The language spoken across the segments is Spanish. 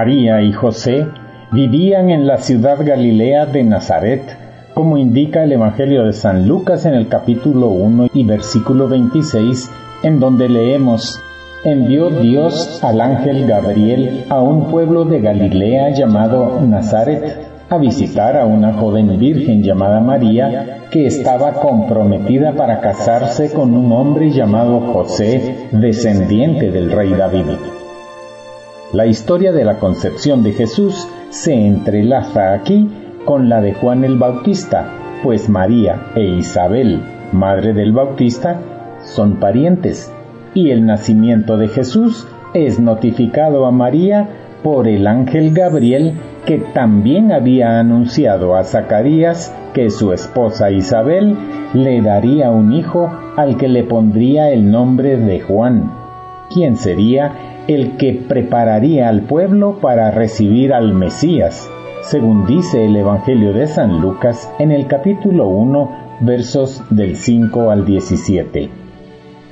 María y José vivían en la ciudad galilea de Nazaret, como indica el Evangelio de San Lucas en el capítulo 1 y versículo 26, en donde leemos, envió Dios al ángel Gabriel a un pueblo de Galilea llamado Nazaret a visitar a una joven virgen llamada María que estaba comprometida para casarse con un hombre llamado José, descendiente del rey David. La historia de la concepción de Jesús se entrelaza aquí con la de Juan el Bautista, pues María e Isabel, madre del Bautista, son parientes, y el nacimiento de Jesús es notificado a María por el ángel Gabriel que también había anunciado a Zacarías que su esposa Isabel le daría un hijo al que le pondría el nombre de Juan, quien sería el que prepararía al pueblo para recibir al Mesías, según dice el Evangelio de San Lucas en el capítulo 1, versos del 5 al 17.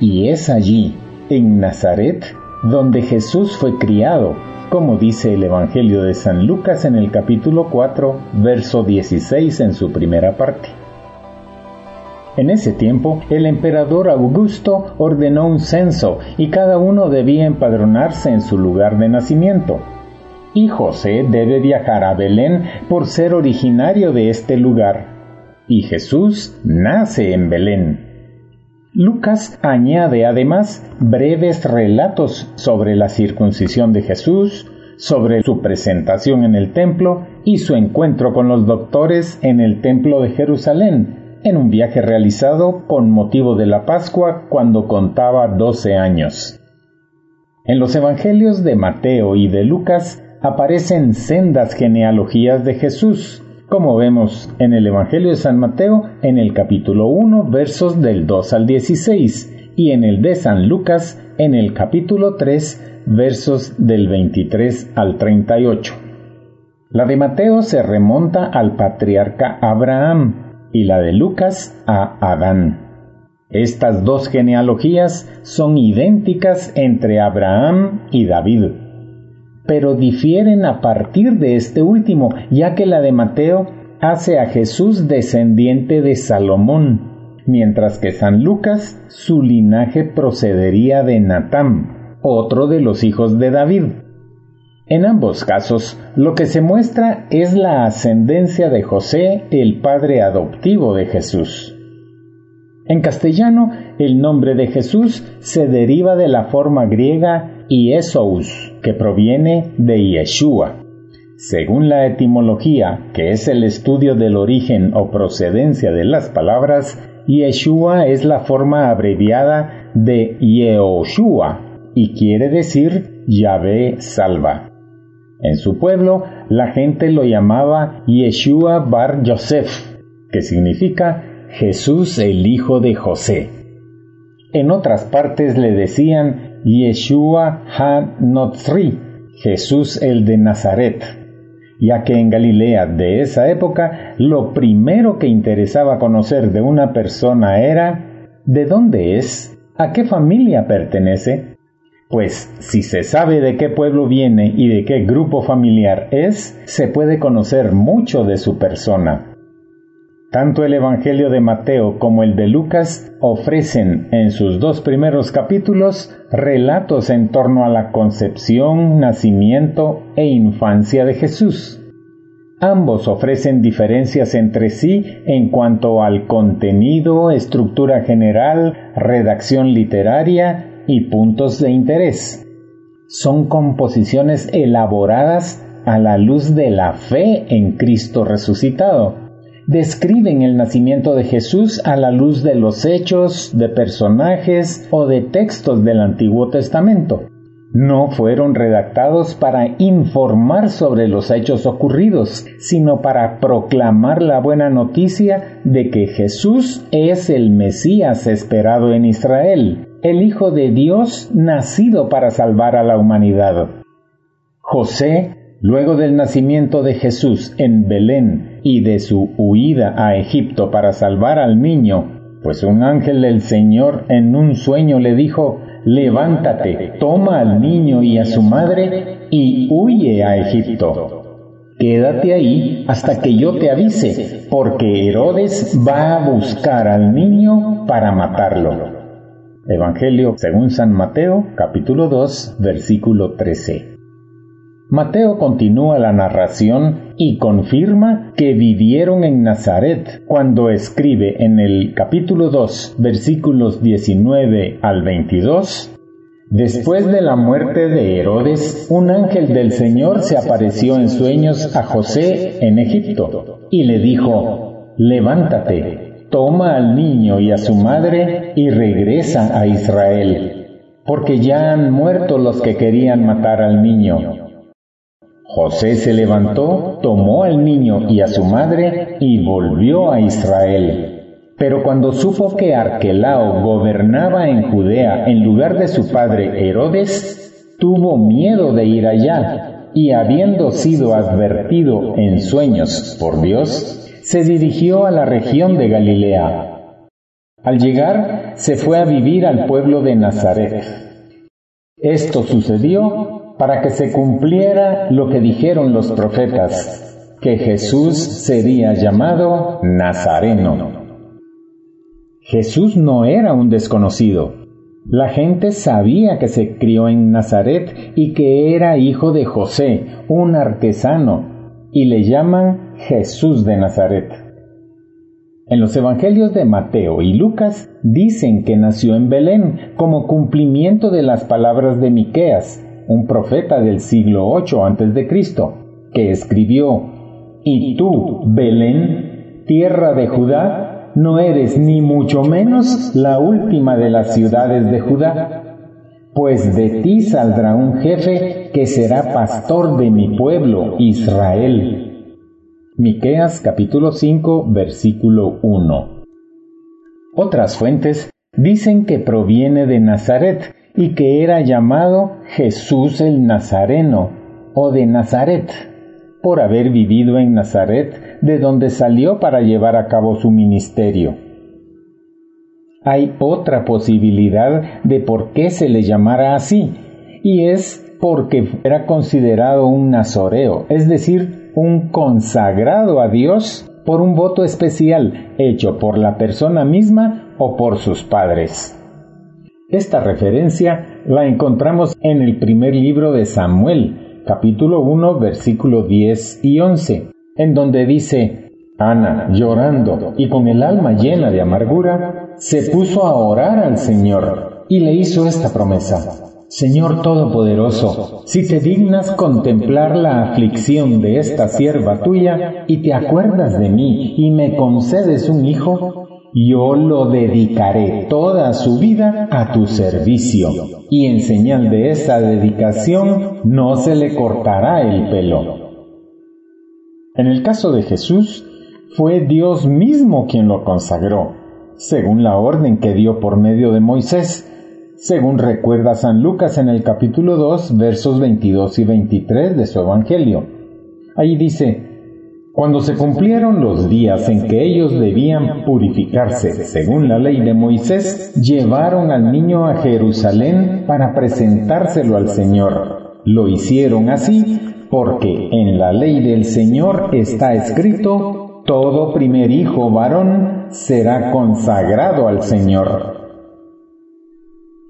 Y es allí, en Nazaret, donde Jesús fue criado, como dice el Evangelio de San Lucas en el capítulo 4, verso 16 en su primera parte. En ese tiempo, el emperador Augusto ordenó un censo y cada uno debía empadronarse en su lugar de nacimiento. Y José debe viajar a Belén por ser originario de este lugar. Y Jesús nace en Belén. Lucas añade además breves relatos sobre la circuncisión de Jesús, sobre su presentación en el templo y su encuentro con los doctores en el templo de Jerusalén, en un viaje realizado con motivo de la Pascua cuando contaba doce años. En los Evangelios de Mateo y de Lucas aparecen sendas genealogías de Jesús, como vemos en el Evangelio de San Mateo en el capítulo 1 versos del 2 al 16 y en el de San Lucas en el capítulo 3 versos del 23 al 38. La de Mateo se remonta al patriarca Abraham y la de Lucas a Adán. Estas dos genealogías son idénticas entre Abraham y David pero difieren a partir de este último, ya que la de Mateo hace a Jesús descendiente de Salomón, mientras que San Lucas su linaje procedería de Natán, otro de los hijos de David. En ambos casos, lo que se muestra es la ascendencia de José, el padre adoptivo de Jesús. En castellano, el nombre de Jesús se deriva de la forma griega Iesous, que proviene de Yeshua. Según la etimología, que es el estudio del origen o procedencia de las palabras, Yeshua es la forma abreviada de Yehoshua y quiere decir Yahvé salva. En su pueblo, la gente lo llamaba Yeshua Bar Yosef, que significa Jesús el hijo de José. En otras partes le decían Yeshua ha-Notzri, Jesús el de Nazaret, ya que en Galilea de esa época lo primero que interesaba conocer de una persona era ¿de dónde es? ¿A qué familia pertenece? Pues si se sabe de qué pueblo viene y de qué grupo familiar es, se puede conocer mucho de su persona. Tanto el Evangelio de Mateo como el de Lucas ofrecen en sus dos primeros capítulos relatos en torno a la concepción, nacimiento e infancia de Jesús. Ambos ofrecen diferencias entre sí en cuanto al contenido, estructura general, redacción literaria y puntos de interés. Son composiciones elaboradas a la luz de la fe en Cristo resucitado describen el nacimiento de Jesús a la luz de los hechos, de personajes o de textos del Antiguo Testamento. No fueron redactados para informar sobre los hechos ocurridos, sino para proclamar la buena noticia de que Jesús es el Mesías esperado en Israel, el Hijo de Dios nacido para salvar a la humanidad. José Luego del nacimiento de Jesús en Belén y de su huida a Egipto para salvar al niño, pues un ángel del Señor en un sueño le dijo, levántate, toma al niño y a su madre y huye a Egipto. Quédate ahí hasta que yo te avise, porque Herodes va a buscar al niño para matarlo. Evangelio según San Mateo, capítulo 2, versículo 13. Mateo continúa la narración y confirma que vivieron en Nazaret cuando escribe en el capítulo 2 versículos 19 al 22 Después de la muerte de Herodes, un ángel del Señor se apareció en sueños a José en Egipto y le dijo, levántate, toma al niño y a su madre y regresa a Israel, porque ya han muerto los que querían matar al niño. José se levantó, tomó al niño y a su madre y volvió a Israel. Pero cuando supo que Arquelao gobernaba en Judea en lugar de su padre Herodes, tuvo miedo de ir allá y habiendo sido advertido en sueños por Dios, se dirigió a la región de Galilea. Al llegar, se fue a vivir al pueblo de Nazaret. Esto sucedió para que se cumpliera lo que dijeron los profetas, que Jesús sería llamado Nazareno. Jesús no era un desconocido. La gente sabía que se crió en Nazaret y que era hijo de José, un artesano, y le llaman Jesús de Nazaret. En los evangelios de Mateo y Lucas dicen que nació en Belén como cumplimiento de las palabras de Miqueas, un profeta del siglo VIII a.C., que escribió, Y tú, Belén, tierra de Judá, no eres ni mucho menos la última de las ciudades de Judá, pues de ti saldrá un jefe que será pastor de mi pueblo, Israel. Miqueas capítulo 5 versículo 1. Otras fuentes dicen que proviene de Nazaret, y que era llamado Jesús el Nazareno o de Nazaret, por haber vivido en Nazaret, de donde salió para llevar a cabo su ministerio. Hay otra posibilidad de por qué se le llamara así, y es porque era considerado un nazoreo, es decir, un consagrado a Dios por un voto especial hecho por la persona misma o por sus padres. Esta referencia la encontramos en el primer libro de Samuel, capítulo 1, versículo 10 y 11, en donde dice, Ana, llorando y con el alma llena de amargura, se puso a orar al Señor y le hizo esta promesa. Señor Todopoderoso, si te dignas contemplar la aflicción de esta sierva tuya y te acuerdas de mí y me concedes un hijo, yo lo dedicaré toda su vida a tu servicio, y en señal de esa dedicación no se le cortará el pelo. En el caso de Jesús, fue Dios mismo quien lo consagró, según la orden que dio por medio de Moisés, según recuerda San Lucas en el capítulo 2, versos 22 y 23 de su Evangelio. Ahí dice, cuando se cumplieron los días en que ellos debían purificarse según la ley de Moisés, llevaron al niño a Jerusalén para presentárselo al Señor. Lo hicieron así porque en la ley del Señor está escrito, todo primer hijo varón será consagrado al Señor.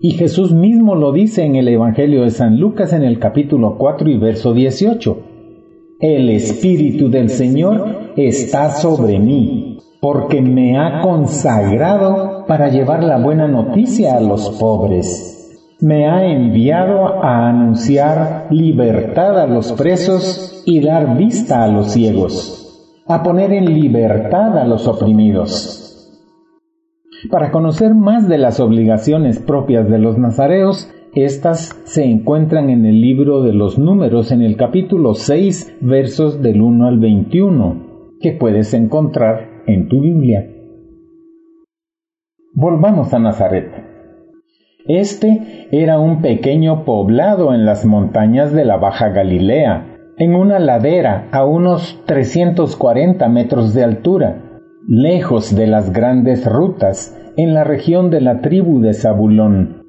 Y Jesús mismo lo dice en el Evangelio de San Lucas en el capítulo 4 y verso 18. El Espíritu del Señor está sobre mí, porque me ha consagrado para llevar la buena noticia a los pobres. Me ha enviado a anunciar libertad a los presos y dar vista a los ciegos, a poner en libertad a los oprimidos. Para conocer más de las obligaciones propias de los nazareos, estas se encuentran en el libro de los números en el capítulo 6 versos del 1 al 21 que puedes encontrar en tu Biblia. Volvamos a Nazaret. Este era un pequeño poblado en las montañas de la Baja Galilea, en una ladera a unos 340 metros de altura, lejos de las grandes rutas, en la región de la tribu de Zabulón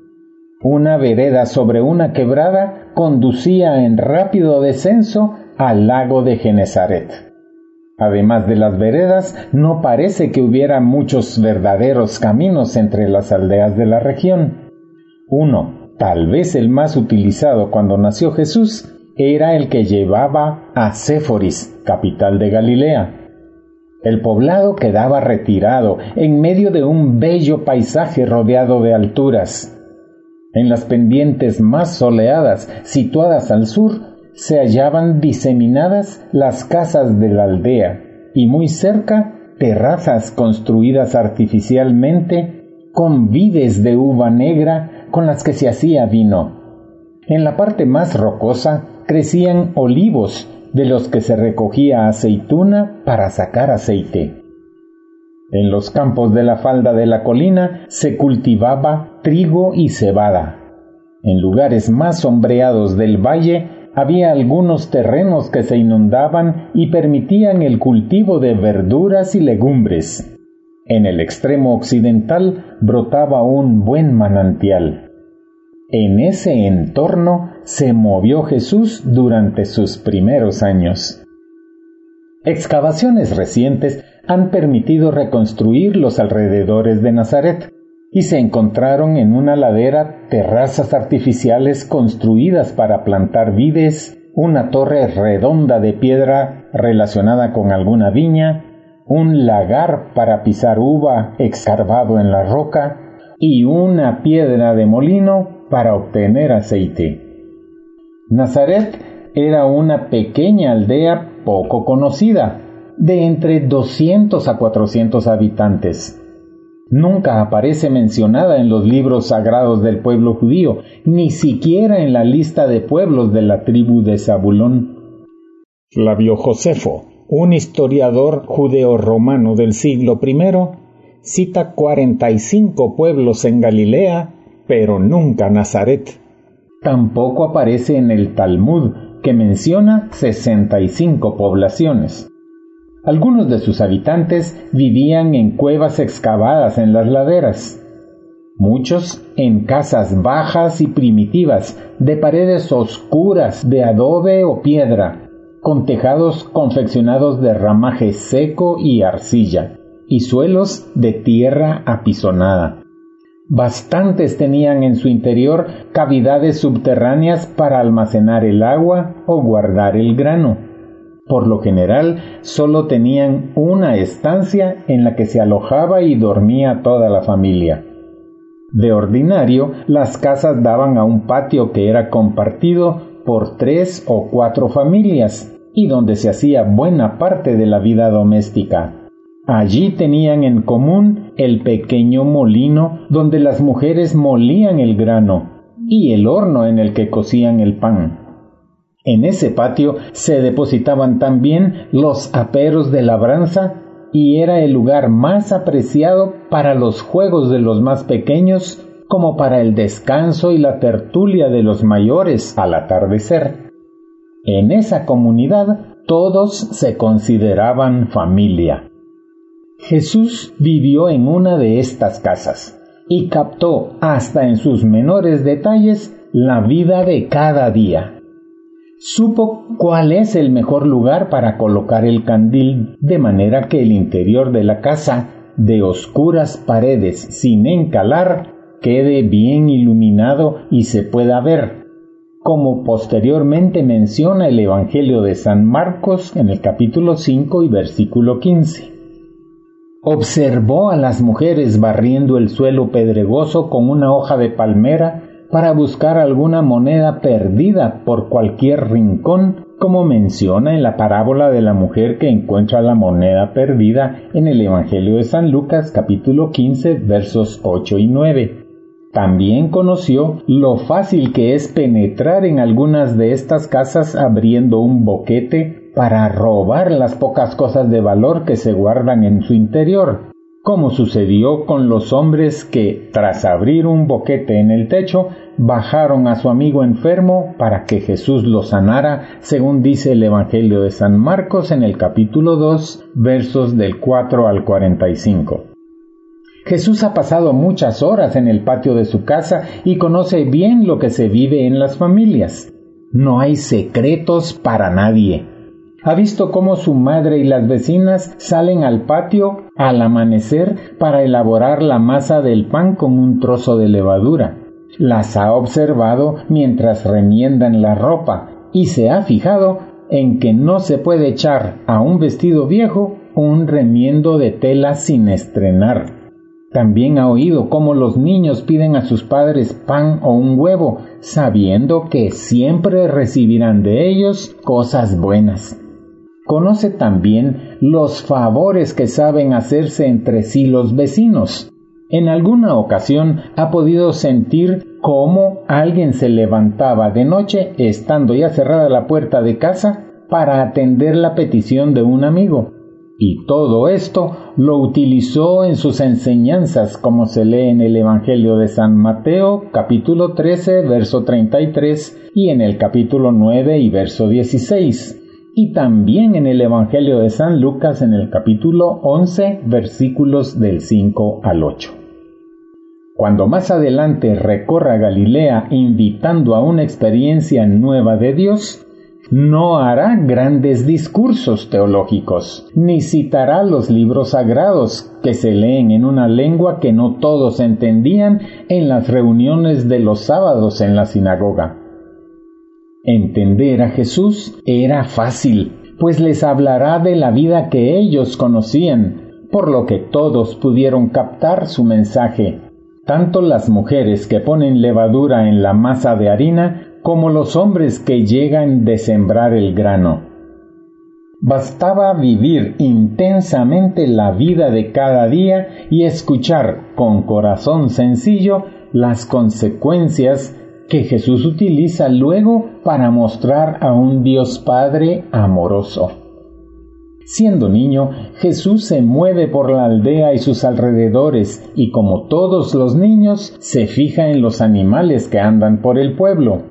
Una vereda sobre una quebrada conducía en rápido descenso al lago de Genezaret. Además de las veredas, no parece que hubiera muchos verdaderos caminos entre las aldeas de la región. Uno, tal vez el más utilizado cuando nació Jesús, era el que llevaba a Séforis, capital de Galilea. El poblado quedaba retirado en medio de un bello paisaje rodeado de alturas. En las pendientes más soleadas, situadas al sur, se hallaban diseminadas las casas de la aldea y muy cerca terrazas construidas artificialmente con vides de uva negra con las que se hacía vino. En la parte más rocosa crecían olivos de los que se recogía aceituna para sacar aceite. En los campos de la falda de la colina se cultivaba trigo y cebada. En lugares más sombreados del valle había algunos terrenos que se inundaban y permitían el cultivo de verduras y legumbres. En el extremo occidental brotaba un buen manantial. En ese entorno se movió Jesús durante sus primeros años. Excavaciones recientes han permitido reconstruir los alrededores de Nazaret, y se encontraron en una ladera terrazas artificiales construidas para plantar vides, una torre redonda de piedra relacionada con alguna viña, un lagar para pisar uva excavado en la roca y una piedra de molino para obtener aceite. Nazaret era una pequeña aldea poco conocida, de entre 200 a 400 habitantes nunca aparece mencionada en los libros sagrados del pueblo judío, ni siquiera en la lista de pueblos de la tribu de Zabulón. Flavio Josefo, un historiador judeo-romano del siglo I, cita 45 pueblos en Galilea, pero nunca Nazaret. Tampoco aparece en el Talmud, que menciona 65 poblaciones. Algunos de sus habitantes vivían en cuevas excavadas en las laderas, muchos en casas bajas y primitivas, de paredes oscuras de adobe o piedra, con tejados confeccionados de ramaje seco y arcilla, y suelos de tierra apisonada. Bastantes tenían en su interior cavidades subterráneas para almacenar el agua o guardar el grano. Por lo general, solo tenían una estancia en la que se alojaba y dormía toda la familia. De ordinario, las casas daban a un patio que era compartido por tres o cuatro familias y donde se hacía buena parte de la vida doméstica. Allí tenían en común el pequeño molino donde las mujeres molían el grano y el horno en el que cocían el pan. En ese patio se depositaban también los aperos de labranza y era el lugar más apreciado para los juegos de los más pequeños como para el descanso y la tertulia de los mayores al atardecer. En esa comunidad todos se consideraban familia. Jesús vivió en una de estas casas y captó hasta en sus menores detalles la vida de cada día supo cuál es el mejor lugar para colocar el candil de manera que el interior de la casa, de oscuras paredes sin encalar, quede bien iluminado y se pueda ver, como posteriormente menciona el Evangelio de San Marcos en el capítulo 5 y versículo 15. Observó a las mujeres barriendo el suelo pedregoso con una hoja de palmera para buscar alguna moneda perdida por cualquier rincón, como menciona en la parábola de la mujer que encuentra la moneda perdida en el Evangelio de San Lucas capítulo 15 versos 8 y 9. También conoció lo fácil que es penetrar en algunas de estas casas abriendo un boquete para robar las pocas cosas de valor que se guardan en su interior como sucedió con los hombres que, tras abrir un boquete en el techo, bajaron a su amigo enfermo para que Jesús lo sanara, según dice el Evangelio de San Marcos en el capítulo 2, versos del 4 al 45. Jesús ha pasado muchas horas en el patio de su casa y conoce bien lo que se vive en las familias. No hay secretos para nadie. Ha visto cómo su madre y las vecinas salen al patio al amanecer para elaborar la masa del pan con un trozo de levadura. Las ha observado mientras remiendan la ropa y se ha fijado en que no se puede echar a un vestido viejo un remiendo de tela sin estrenar. También ha oído cómo los niños piden a sus padres pan o un huevo, sabiendo que siempre recibirán de ellos cosas buenas. Conoce también los favores que saben hacerse entre sí los vecinos. En alguna ocasión ha podido sentir cómo alguien se levantaba de noche, estando ya cerrada la puerta de casa, para atender la petición de un amigo y todo esto lo utilizó en sus enseñanzas, como se lee en el Evangelio de San Mateo, capítulo 13, verso 33, y en el capítulo 9 y verso 16, y también en el Evangelio de San Lucas en el capítulo 11, versículos del 5 al 8. Cuando más adelante recorra Galilea invitando a una experiencia nueva de Dios, no hará grandes discursos teológicos, ni citará los libros sagrados que se leen en una lengua que no todos entendían en las reuniones de los sábados en la sinagoga. Entender a Jesús era fácil, pues les hablará de la vida que ellos conocían, por lo que todos pudieron captar su mensaje, tanto las mujeres que ponen levadura en la masa de harina como los hombres que llegan de sembrar el grano. Bastaba vivir intensamente la vida de cada día y escuchar con corazón sencillo las consecuencias que Jesús utiliza luego para mostrar a un Dios Padre amoroso. Siendo niño, Jesús se mueve por la aldea y sus alrededores y como todos los niños se fija en los animales que andan por el pueblo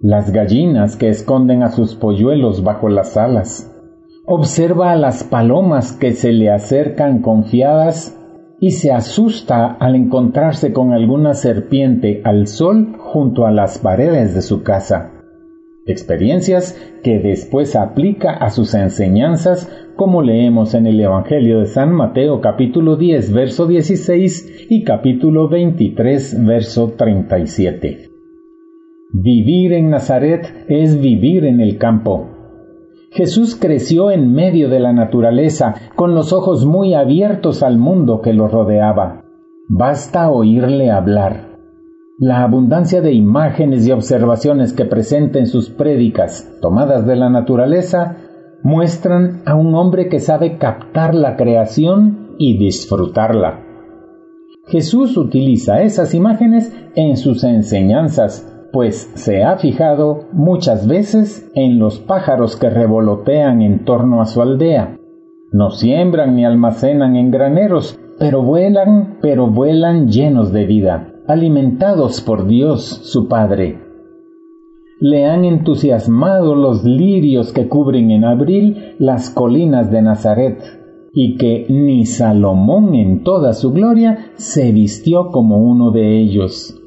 las gallinas que esconden a sus polluelos bajo las alas. Observa a las palomas que se le acercan confiadas y se asusta al encontrarse con alguna serpiente al sol junto a las paredes de su casa. Experiencias que después aplica a sus enseñanzas como leemos en el Evangelio de San Mateo capítulo 10 verso 16 y capítulo 23 verso 37. Vivir en Nazaret es vivir en el campo. Jesús creció en medio de la naturaleza, con los ojos muy abiertos al mundo que lo rodeaba. Basta oírle hablar. La abundancia de imágenes y observaciones que presenta en sus prédicas, tomadas de la naturaleza, muestran a un hombre que sabe captar la creación y disfrutarla. Jesús utiliza esas imágenes en sus enseñanzas pues se ha fijado muchas veces en los pájaros que revolotean en torno a su aldea. No siembran ni almacenan en graneros, pero vuelan, pero vuelan llenos de vida, alimentados por Dios su Padre. Le han entusiasmado los lirios que cubren en abril las colinas de Nazaret, y que ni Salomón en toda su gloria se vistió como uno de ellos.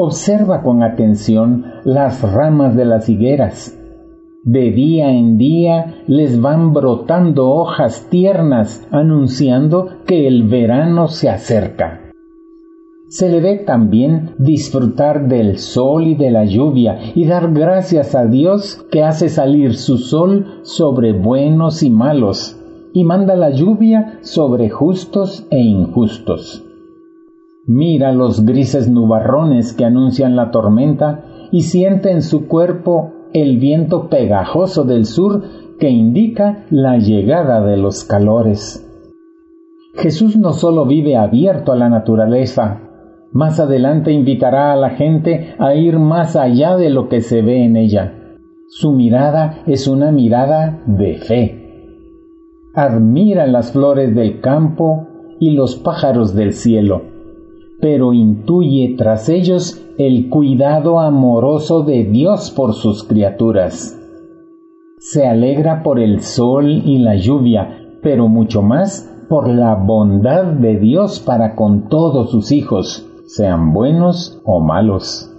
Observa con atención las ramas de las higueras. De día en día les van brotando hojas tiernas anunciando que el verano se acerca. Se le ve también disfrutar del sol y de la lluvia y dar gracias a Dios que hace salir su sol sobre buenos y malos y manda la lluvia sobre justos e injustos. Mira los grises nubarrones que anuncian la tormenta y siente en su cuerpo el viento pegajoso del sur que indica la llegada de los calores. Jesús no solo vive abierto a la naturaleza, más adelante invitará a la gente a ir más allá de lo que se ve en ella. Su mirada es una mirada de fe. Admira las flores del campo y los pájaros del cielo pero intuye tras ellos el cuidado amoroso de Dios por sus criaturas. Se alegra por el sol y la lluvia, pero mucho más por la bondad de Dios para con todos sus hijos, sean buenos o malos.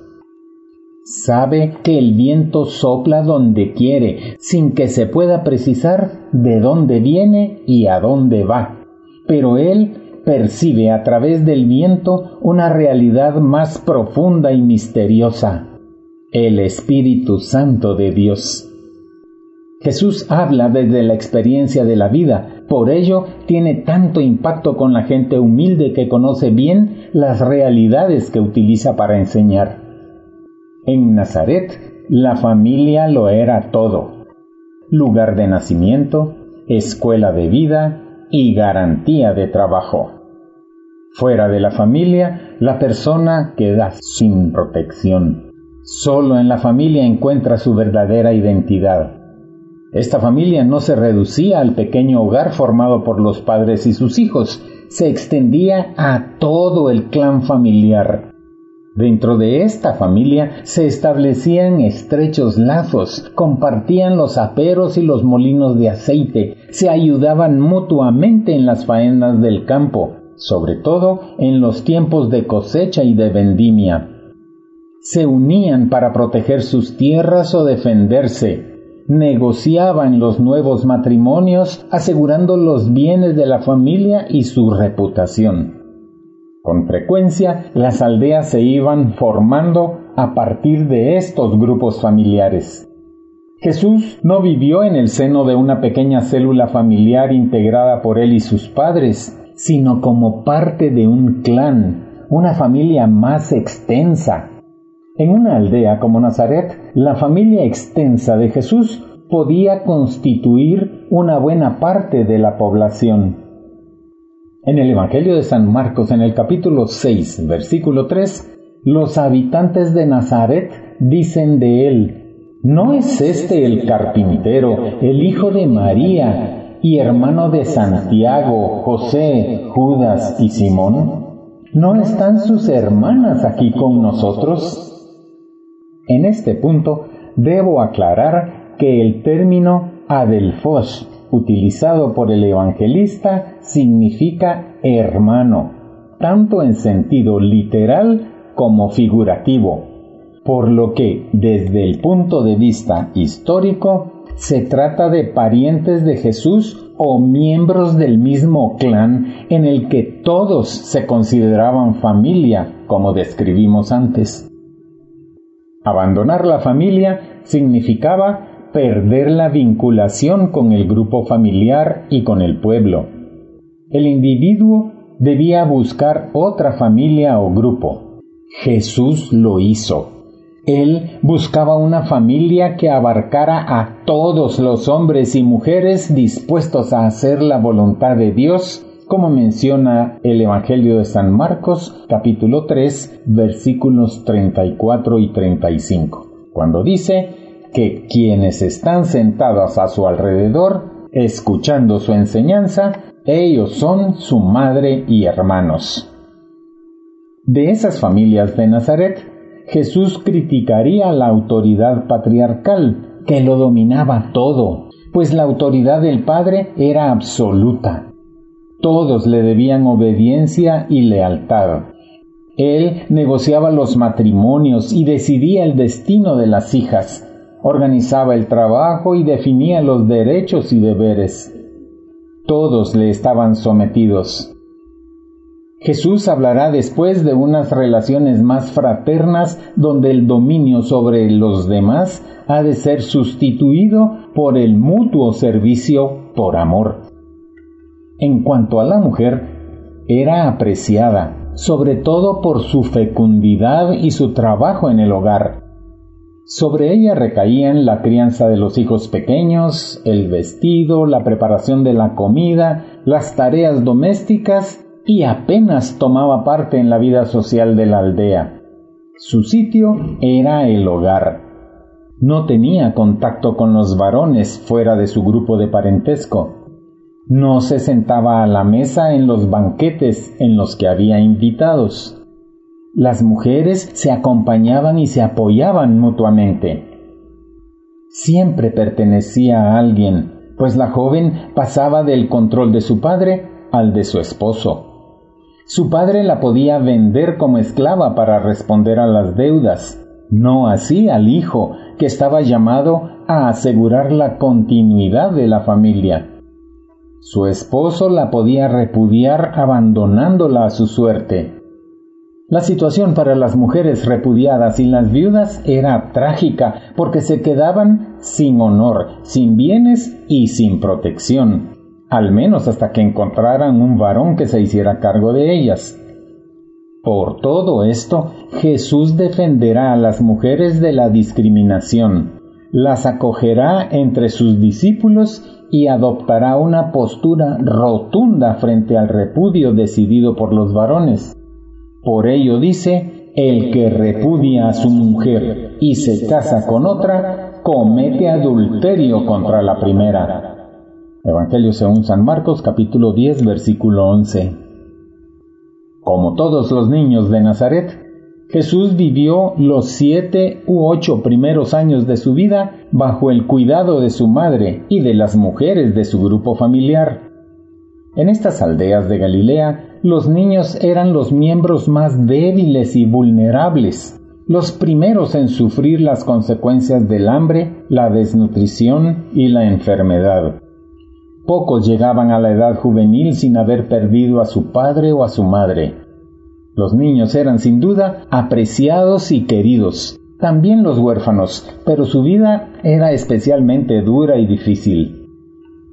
Sabe que el viento sopla donde quiere, sin que se pueda precisar de dónde viene y a dónde va. Pero él percibe a través del viento una realidad más profunda y misteriosa, el Espíritu Santo de Dios. Jesús habla desde la experiencia de la vida, por ello tiene tanto impacto con la gente humilde que conoce bien las realidades que utiliza para enseñar. En Nazaret, la familia lo era todo. Lugar de nacimiento, escuela de vida y garantía de trabajo. Fuera de la familia, la persona queda sin protección. Solo en la familia encuentra su verdadera identidad. Esta familia no se reducía al pequeño hogar formado por los padres y sus hijos, se extendía a todo el clan familiar. Dentro de esta familia se establecían estrechos lazos, compartían los aperos y los molinos de aceite, se ayudaban mutuamente en las faenas del campo, sobre todo en los tiempos de cosecha y de vendimia. Se unían para proteger sus tierras o defenderse, negociaban los nuevos matrimonios asegurando los bienes de la familia y su reputación. Con frecuencia las aldeas se iban formando a partir de estos grupos familiares. Jesús no vivió en el seno de una pequeña célula familiar integrada por él y sus padres, sino como parte de un clan, una familia más extensa, en una aldea como Nazaret, la familia extensa de Jesús podía constituir una buena parte de la población. En el Evangelio de San Marcos, en el capítulo 6, versículo 3, los habitantes de Nazaret dicen de él, ¿no es este el carpintero, el hijo de María y hermano de Santiago, José, Judas y Simón? ¿No están sus hermanas aquí con nosotros? En este punto debo aclarar que el término adelfos utilizado por el evangelista significa hermano, tanto en sentido literal como figurativo, por lo que desde el punto de vista histórico se trata de parientes de Jesús o miembros del mismo clan en el que todos se consideraban familia, como describimos antes. Abandonar la familia significaba perder la vinculación con el grupo familiar y con el pueblo. El individuo debía buscar otra familia o grupo. Jesús lo hizo. Él buscaba una familia que abarcara a todos los hombres y mujeres dispuestos a hacer la voluntad de Dios como menciona el Evangelio de San Marcos capítulo 3 versículos 34 y 35, cuando dice que quienes están sentados a su alrededor, escuchando su enseñanza, ellos son su madre y hermanos. De esas familias de Nazaret, Jesús criticaría la autoridad patriarcal, que lo dominaba todo, pues la autoridad del Padre era absoluta todos le debían obediencia y lealtad. Él negociaba los matrimonios y decidía el destino de las hijas, organizaba el trabajo y definía los derechos y deberes. Todos le estaban sometidos. Jesús hablará después de unas relaciones más fraternas donde el dominio sobre los demás ha de ser sustituido por el mutuo servicio por amor. En cuanto a la mujer, era apreciada, sobre todo por su fecundidad y su trabajo en el hogar. Sobre ella recaían la crianza de los hijos pequeños, el vestido, la preparación de la comida, las tareas domésticas y apenas tomaba parte en la vida social de la aldea. Su sitio era el hogar. No tenía contacto con los varones fuera de su grupo de parentesco no se sentaba a la mesa en los banquetes en los que había invitados. Las mujeres se acompañaban y se apoyaban mutuamente. Siempre pertenecía a alguien, pues la joven pasaba del control de su padre al de su esposo. Su padre la podía vender como esclava para responder a las deudas, no así al hijo, que estaba llamado a asegurar la continuidad de la familia. Su esposo la podía repudiar abandonándola a su suerte. La situación para las mujeres repudiadas y las viudas era trágica porque se quedaban sin honor, sin bienes y sin protección, al menos hasta que encontraran un varón que se hiciera cargo de ellas. Por todo esto, Jesús defenderá a las mujeres de la discriminación, las acogerá entre sus discípulos y adoptará una postura rotunda frente al repudio decidido por los varones. Por ello dice, el que repudia a su mujer y se casa con otra, comete adulterio contra la primera. Evangelio según San Marcos capítulo 10 versículo 11. Como todos los niños de Nazaret, Jesús vivió los siete u ocho primeros años de su vida bajo el cuidado de su madre y de las mujeres de su grupo familiar. En estas aldeas de Galilea, los niños eran los miembros más débiles y vulnerables, los primeros en sufrir las consecuencias del hambre, la desnutrición y la enfermedad. Pocos llegaban a la edad juvenil sin haber perdido a su padre o a su madre. Los niños eran sin duda apreciados y queridos, también los huérfanos, pero su vida era especialmente dura y difícil.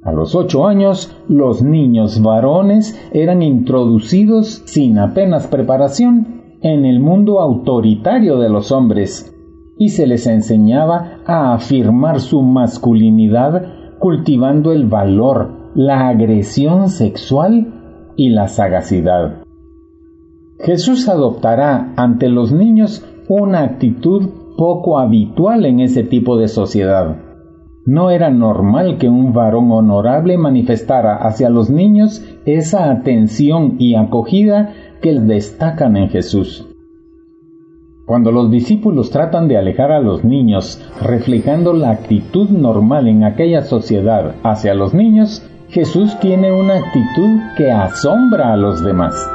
A los ocho años, los niños varones eran introducidos sin apenas preparación en el mundo autoritario de los hombres y se les enseñaba a afirmar su masculinidad cultivando el valor, la agresión sexual y la sagacidad. Jesús adoptará ante los niños una actitud poco habitual en ese tipo de sociedad. No era normal que un varón honorable manifestara hacia los niños esa atención y acogida que destacan en Jesús. Cuando los discípulos tratan de alejar a los niños, reflejando la actitud normal en aquella sociedad hacia los niños, Jesús tiene una actitud que asombra a los demás.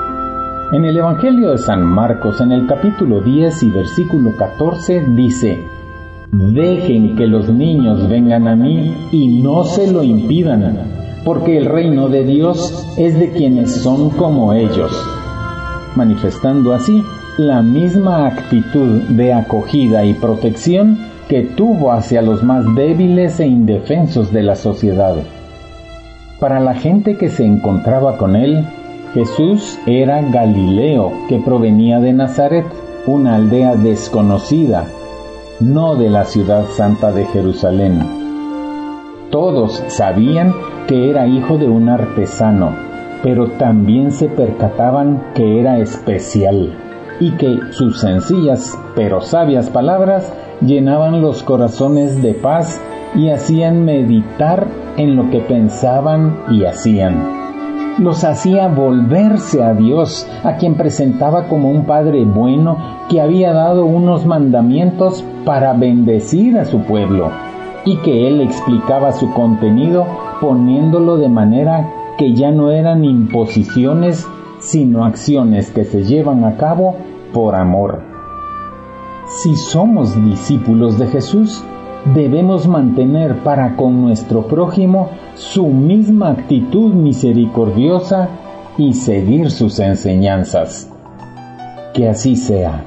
En el Evangelio de San Marcos, en el capítulo 10 y versículo 14, dice, Dejen que los niños vengan a mí y no se lo impidan, porque el reino de Dios es de quienes son como ellos, manifestando así la misma actitud de acogida y protección que tuvo hacia los más débiles e indefensos de la sociedad. Para la gente que se encontraba con él, Jesús era Galileo, que provenía de Nazaret, una aldea desconocida, no de la ciudad santa de Jerusalén. Todos sabían que era hijo de un artesano, pero también se percataban que era especial y que sus sencillas pero sabias palabras llenaban los corazones de paz y hacían meditar en lo que pensaban y hacían. Los hacía volverse a Dios, a quien presentaba como un Padre bueno que había dado unos mandamientos para bendecir a su pueblo, y que él explicaba su contenido poniéndolo de manera que ya no eran imposiciones, sino acciones que se llevan a cabo por amor. Si somos discípulos de Jesús, debemos mantener para con nuestro prójimo su misma actitud misericordiosa y seguir sus enseñanzas. Que así sea.